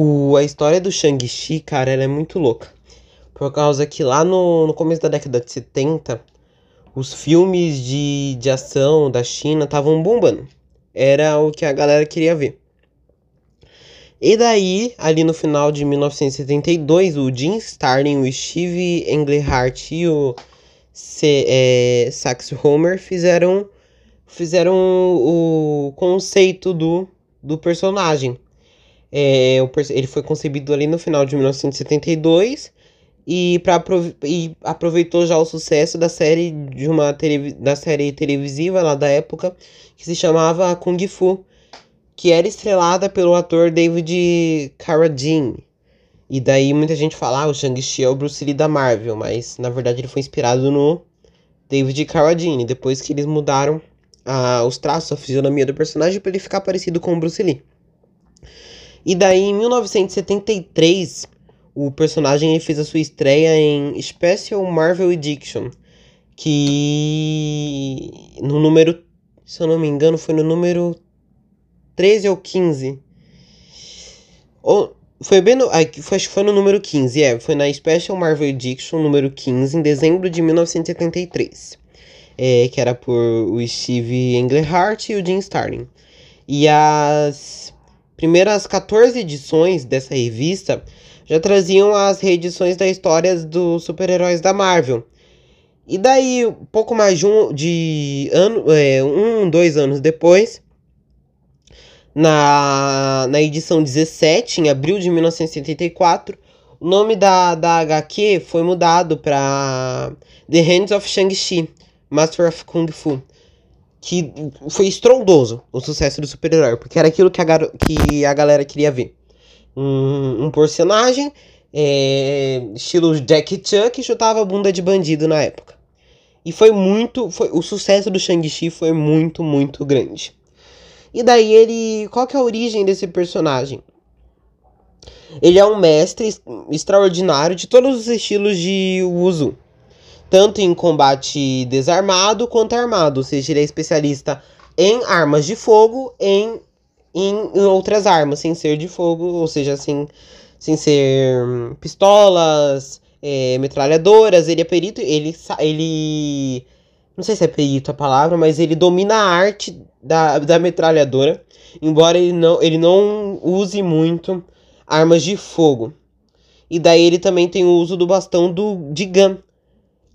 O, a história do Shang-Chi, cara, ela é muito louca. Por causa que lá no, no começo da década de 70, os filmes de, de ação da China estavam bombando. Era o que a galera queria ver. E daí, ali no final de 1972, o Jim Starlin, o Steve Englehart e o C, é, Sax Homer fizeram, fizeram o conceito do, do personagem. É, ele foi concebido ali no final de 1972 e, pra, e aproveitou já o sucesso da série de uma da série televisiva lá da época que se chamava Kung Fu que era estrelada pelo ator David Carradine. E daí muita gente fala, ah, o Shang-Chi é o Bruce Lee da Marvel, mas na verdade ele foi inspirado no David Carradine, depois que eles mudaram ah, os traços, a fisionomia do personagem para ele ficar parecido com o Bruce Lee. E daí em 1973, o personagem fez a sua estreia em Special Marvel Edition, que no número, se eu não me engano, foi no número 13 ou 15. Ou, foi bem no. Foi, acho que foi no número 15, é. Foi na Special Marvel Edition número 15, em dezembro de 1973. É, que era por o Steve Englehart e o Jim Starlin. E as primeiras 14 edições dessa revista já traziam as reedições das histórias dos super-heróis da Marvel. E daí, pouco mais de um, de ano, é, um, dois anos depois, na, na edição 17, em abril de 1974, o nome da, da HQ foi mudado para The Hands of Shang-Chi, Master of Kung Fu. Que foi estrondoso o sucesso do super-herói, porque era aquilo que a, que a galera queria ver. Um, um personagem, é, estilo Jack Chan, que chutava bunda de bandido na época. E foi muito. Foi, o sucesso do Shang-Chi foi muito, muito grande. E daí ele. Qual que é a origem desse personagem? Ele é um mestre extraordinário de todos os estilos de uso. Tanto em combate desarmado quanto armado. Ou seja, ele é especialista em armas de fogo, em, em, outras armas, sem ser de fogo, ou seja, sem, sem ser hum, pistolas, é, metralhadoras. Ele é perito, ele, ele não sei se é perito a palavra, mas ele domina a arte da, da metralhadora, embora ele não, ele não use muito armas de fogo. E daí ele também tem o uso do bastão do, de Gun,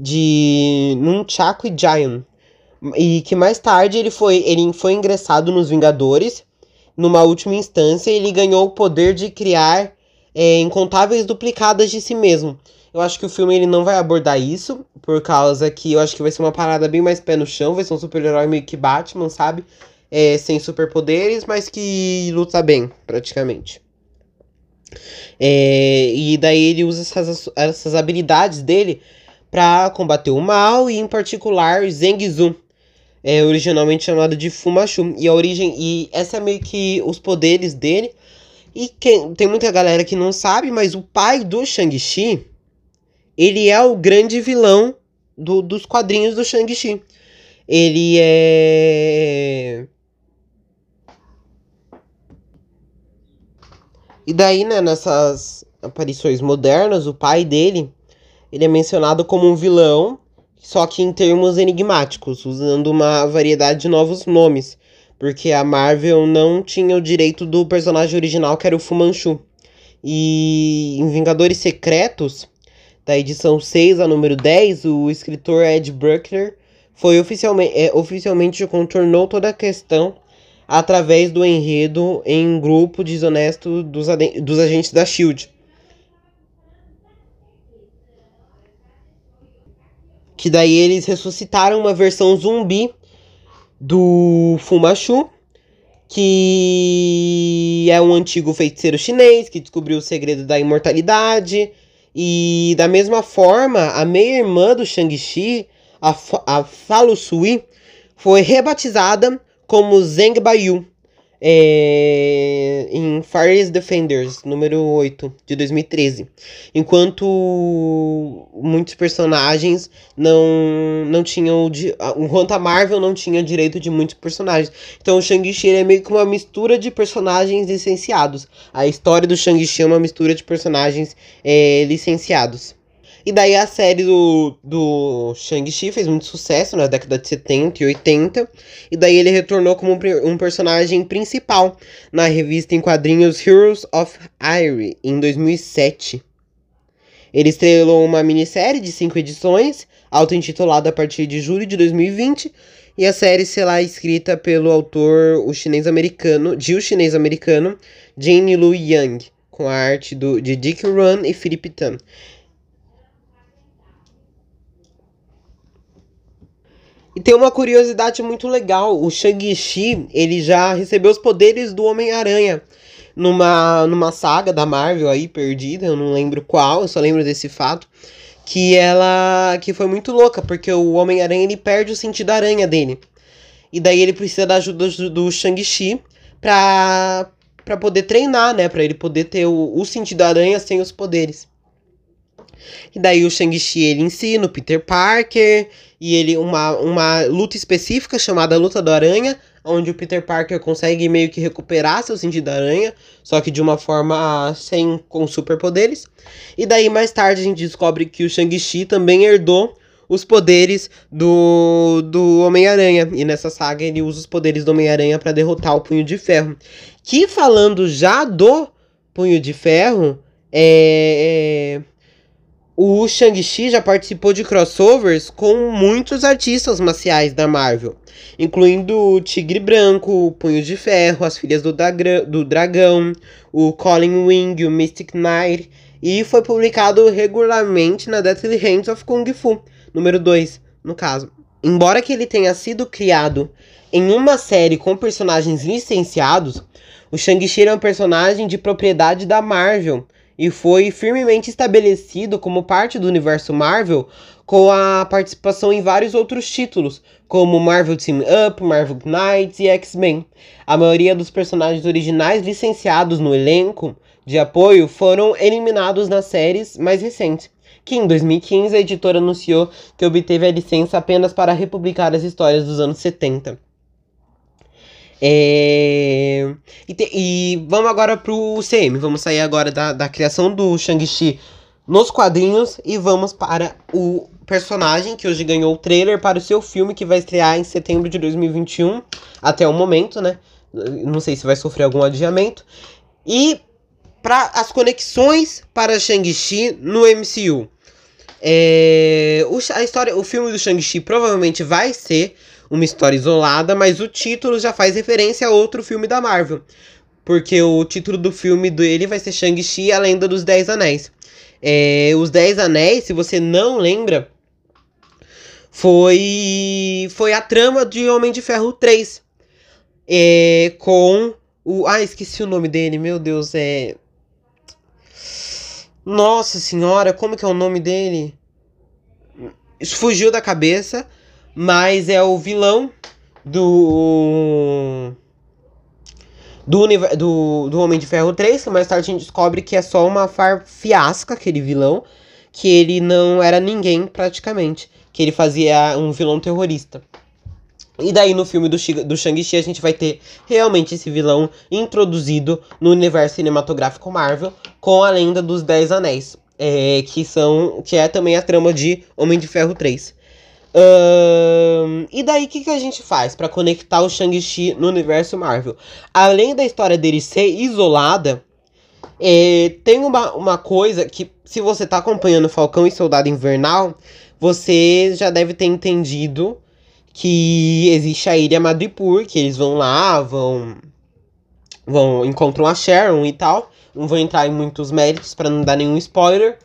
de Nunchaku e Giant. E que mais tarde ele foi, ele foi ingressado nos Vingadores. Numa última instância, ele ganhou o poder de criar é, incontáveis duplicadas de si mesmo. Eu acho que o filme ele não vai abordar isso, por causa que eu acho que vai ser uma parada bem mais pé no chão, vai ser um super-herói meio que Batman, sabe? É, sem superpoderes, mas que luta bem, praticamente. É, e daí ele usa essas, essas habilidades dele para combater o mal e em particular Zeng Zu, é originalmente chamado de Fumachu. E a origem e essa é meio que os poderes dele. E quem, tem muita galera que não sabe, mas o pai do Shang-Chi ele é o grande vilão do, dos quadrinhos do Shang-Chi. Ele é. E daí, né, nessas aparições modernas, o pai dele, ele é mencionado como um vilão, só que em termos enigmáticos, usando uma variedade de novos nomes, porque a Marvel não tinha o direito do personagem original, que era o Fu Manchu. E em Vingadores Secretos, da edição 6 a número 10, o escritor Ed Bruckner foi oficialmente, é, oficialmente contornou toda a questão através do enredo em grupo desonesto dos, dos agentes da SHIELD. Que daí eles ressuscitaram uma versão zumbi do Fumachu, que é um antigo feiticeiro chinês que descobriu o segredo da imortalidade. E da mesma forma, a meia-irmã do Shang-Chi, a, a Falu Sui, foi rebatizada como Zheng Baiyu, é, em Fires Defenders, número 8, de 2013. Enquanto muitos personagens não, não tinham. Enquanto a Marvel não tinha direito de muitos personagens. Então o Shang-Chi é meio que uma mistura de personagens licenciados. A história do Shang-Chi é uma mistura de personagens é, licenciados. E daí a série do, do Shang-Chi fez muito sucesso na década de 70 e 80. E daí ele retornou como um, personagem principal na revista em quadrinhos Heroes of Irie em 2007. Ele estrelou uma minissérie de cinco edições, auto-intitulada a partir de julho de 2020, e a série será escrita pelo autor o chinês americano, de o chinês americano, Jane Lu Yang, com a arte do, de Dick Run e Philip Tan. E tem uma curiosidade muito legal, o Shang-Chi, ele já recebeu os poderes do Homem-Aranha numa, numa saga da Marvel aí, perdida, eu não lembro qual, eu só lembro desse fato, que ela, que foi muito louca, porque o Homem-Aranha, ele perde o sentido aranha dele. E daí ele precisa da ajuda do, do Shang-Chi pra, pra poder treinar, né, pra ele poder ter o, o sentido aranha sem os poderes. E daí o Shang-Chi ele ensina o Peter Parker e ele uma, uma luta específica chamada Luta do Aranha, onde o Peter Parker consegue meio que recuperar seu sentido da aranha, só que de uma forma sem com superpoderes. E daí mais tarde a gente descobre que o Shang-Chi também herdou os poderes do, do Homem-Aranha. E nessa saga ele usa os poderes do Homem-Aranha para derrotar o Punho de Ferro. Que falando já do Punho de Ferro, é, é o Shang-Chi já participou de crossovers com muitos artistas marciais da Marvel, incluindo o Tigre Branco, o Punho de Ferro, as Filhas do, Dagra do Dragão, o Colin Wing, o Mystic Knight, e foi publicado regularmente na Deathly Hands of Kung Fu, número 2, no caso. Embora que ele tenha sido criado em uma série com personagens licenciados, o Shang-Chi é um personagem de propriedade da Marvel, e foi firmemente estabelecido como parte do universo Marvel com a participação em vários outros títulos, como Marvel Team Up, Marvel Knights e X-Men. A maioria dos personagens originais licenciados no elenco de apoio foram eliminados nas séries mais recentes, que em 2015 a editora anunciou que obteve a licença apenas para republicar as histórias dos anos 70. É... E, te... e, vamos agora pro CM. Vamos sair agora da, da criação do Shang-Chi nos quadrinhos e vamos para o personagem que hoje ganhou o trailer para o seu filme que vai estrear em setembro de 2021, até o momento, né? Não sei se vai sofrer algum adiamento. E para as conexões para Shang-Chi no MCU. É, o, a história, o filme do Shang-Chi provavelmente vai ser uma história isolada, mas o título já faz referência a outro filme da Marvel. Porque o título do filme dele vai ser Shang-Chi, a Lenda dos Dez Anéis. É, os Dez Anéis, se você não lembra, foi, foi a trama de Homem de Ferro 3. É, com o. Ah, esqueci o nome dele, meu Deus, é. Nossa senhora, como que é o nome dele? Isso fugiu da cabeça mas é o vilão do. Do, do, do Homem de Ferro 3, que mais tarde a gente descobre que é só uma farfiasca, aquele vilão, que ele não era ninguém praticamente, que ele fazia um vilão terrorista. E daí no filme do, do Shang-Chi a gente vai ter realmente esse vilão introduzido no universo cinematográfico Marvel com a lenda dos Dez Anéis, é, que são que é também a trama de Homem de Ferro 3 e daí, o que, que a gente faz para conectar o Shang-Chi no universo Marvel? Além da história dele ser isolada, é, tem uma, uma coisa que, se você tá acompanhando Falcão e Soldado Invernal, você já deve ter entendido que existe a Ilha Madripoor, que eles vão lá, vão, vão encontram a Sharon e tal. Não vou entrar em muitos méritos para não dar nenhum spoiler.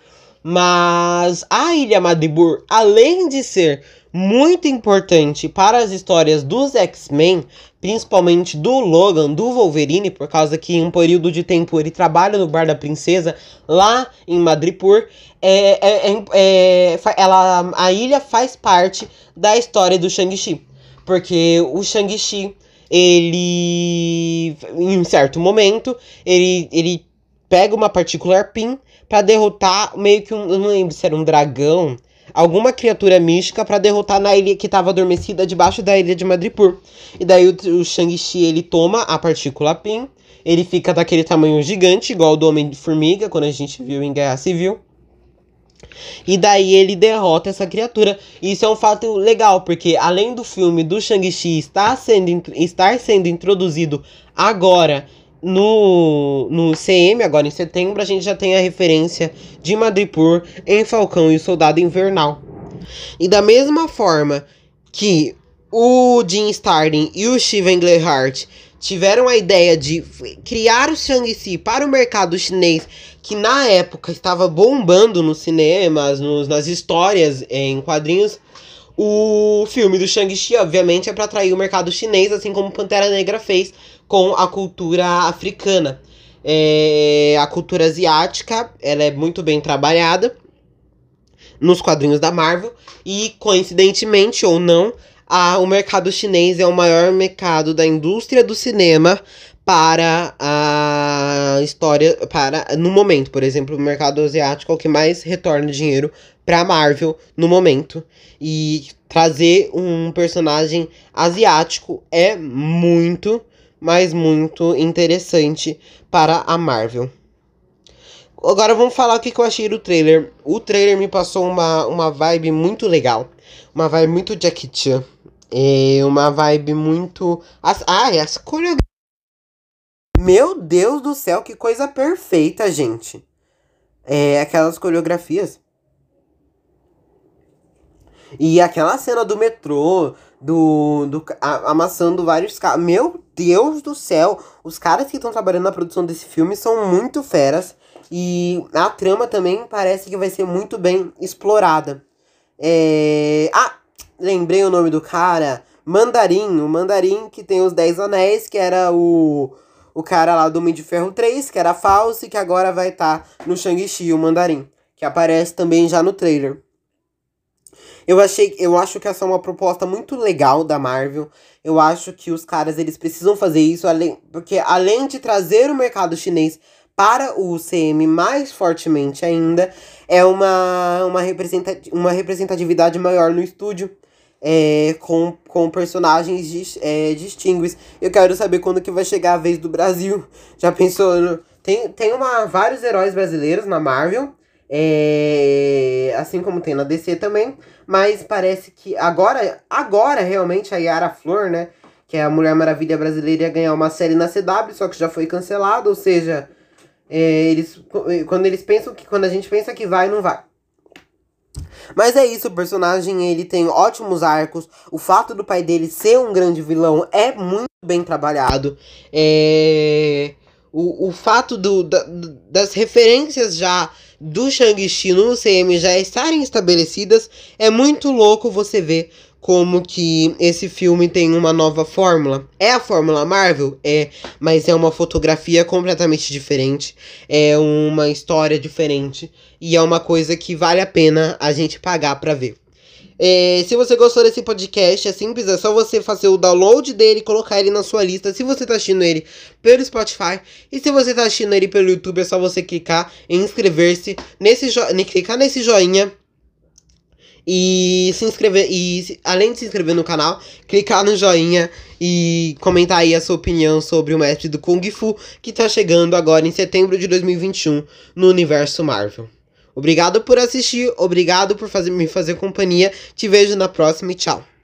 Mas a Ilha Madripoor, além de ser muito importante para as histórias dos X-Men, principalmente do Logan, do Wolverine, por causa que em um período de tempo ele trabalha no Bar da Princesa, lá em Madripoor, é, é, é, é, ela, a ilha faz parte da história do Shang-Chi. Porque o Shang-Chi, ele em um certo momento, ele ele pega uma particular pin para derrotar meio que um, não lembro se era um dragão, alguma criatura mística para derrotar na ilha que estava adormecida debaixo da ilha de Madripoor. E daí o, o Shang-Chi ele toma a partícula pin, ele fica daquele tamanho gigante, igual do Homem-Formiga, quando a gente viu em Guerra Civil. E daí ele derrota essa criatura. Isso é um fato legal, porque além do filme do Shang-Chi estar sendo, estar sendo introduzido agora no, no CM, agora em setembro, a gente já tem a referência de Madripoor em Falcão e o Soldado Invernal. E da mesma forma que o Jim Starlin e o Steven Gleihart tiveram a ideia de criar o Shang-Chi para o mercado chinês, que na época estava bombando nos cinemas, nos, nas histórias em quadrinhos. O filme do Shang-Chi, obviamente, é para atrair o mercado chinês, assim como Pantera Negra fez com a cultura africana. É, a cultura asiática ela é muito bem trabalhada nos quadrinhos da Marvel e, coincidentemente ou não, a, o mercado chinês é o maior mercado da indústria do cinema para a história, para no momento, por exemplo, o mercado asiático é o que mais retorna dinheiro para Marvel no momento e trazer um personagem asiático é muito, mas muito interessante para a Marvel. Agora vamos falar o que eu achei do trailer. O trailer me passou uma, uma vibe muito legal. Uma vibe muito Jackie Chan. É uma vibe muito. As, ah, essa coreografia. Meu Deus do céu, que coisa perfeita, gente. É aquelas coreografias. E aquela cena do metrô, do, do a, amassando vários carros. Meu Deus do céu! Os caras que estão trabalhando na produção desse filme são muito feras. E a trama também parece que vai ser muito bem explorada. É... Ah, lembrei o nome do cara. Mandarim, o Mandarim que tem os Dez Anéis, que era o, o cara lá do Homem de Ferro 3, que era falso e que agora vai estar tá no Shang-Chi, o Mandarim, que aparece também já no trailer. Eu achei, eu acho que essa é uma proposta muito legal da Marvel. Eu acho que os caras eles precisam fazer isso além, porque além de trazer o mercado chinês para o CM mais fortemente ainda, é uma, uma, uma representatividade maior no estúdio. É, com, com personagens é, distingues. Eu quero saber quando que vai chegar a vez do Brasil. Já pensou? Tem, tem uma, vários heróis brasileiros na Marvel. É, assim como tem na DC também. Mas parece que agora, agora realmente a Yara Flor, né? Que é a Mulher Maravilha brasileira, ia ganhar uma série na CW, só que já foi cancelado. Ou seja, é, eles, quando eles pensam que. Quando a gente pensa que vai, não vai. Mas é isso, o personagem ele tem ótimos arcos. O fato do pai dele ser um grande vilão é muito bem trabalhado. É... O, o fato do, da, das referências já do Shang-Chi no CM já estarem estabelecidas é muito louco você ver como que esse filme tem uma nova fórmula. É a fórmula Marvel? É, mas é uma fotografia completamente diferente, é uma história diferente e é uma coisa que vale a pena a gente pagar para ver. É, se você gostou desse podcast, é simples, é só você fazer o download dele e colocar ele na sua lista. Se você tá assistindo ele pelo Spotify e se você tá assistindo ele pelo YouTube, é só você clicar em inscrever-se, nesse clicar nesse joinha e se inscrever e além de se inscrever no canal, clicar no joinha e comentar aí a sua opinião sobre o mestre do Kung Fu que tá chegando agora em setembro de 2021 no universo Marvel. Obrigado por assistir, obrigado por fazer, me fazer companhia. Te vejo na próxima e tchau.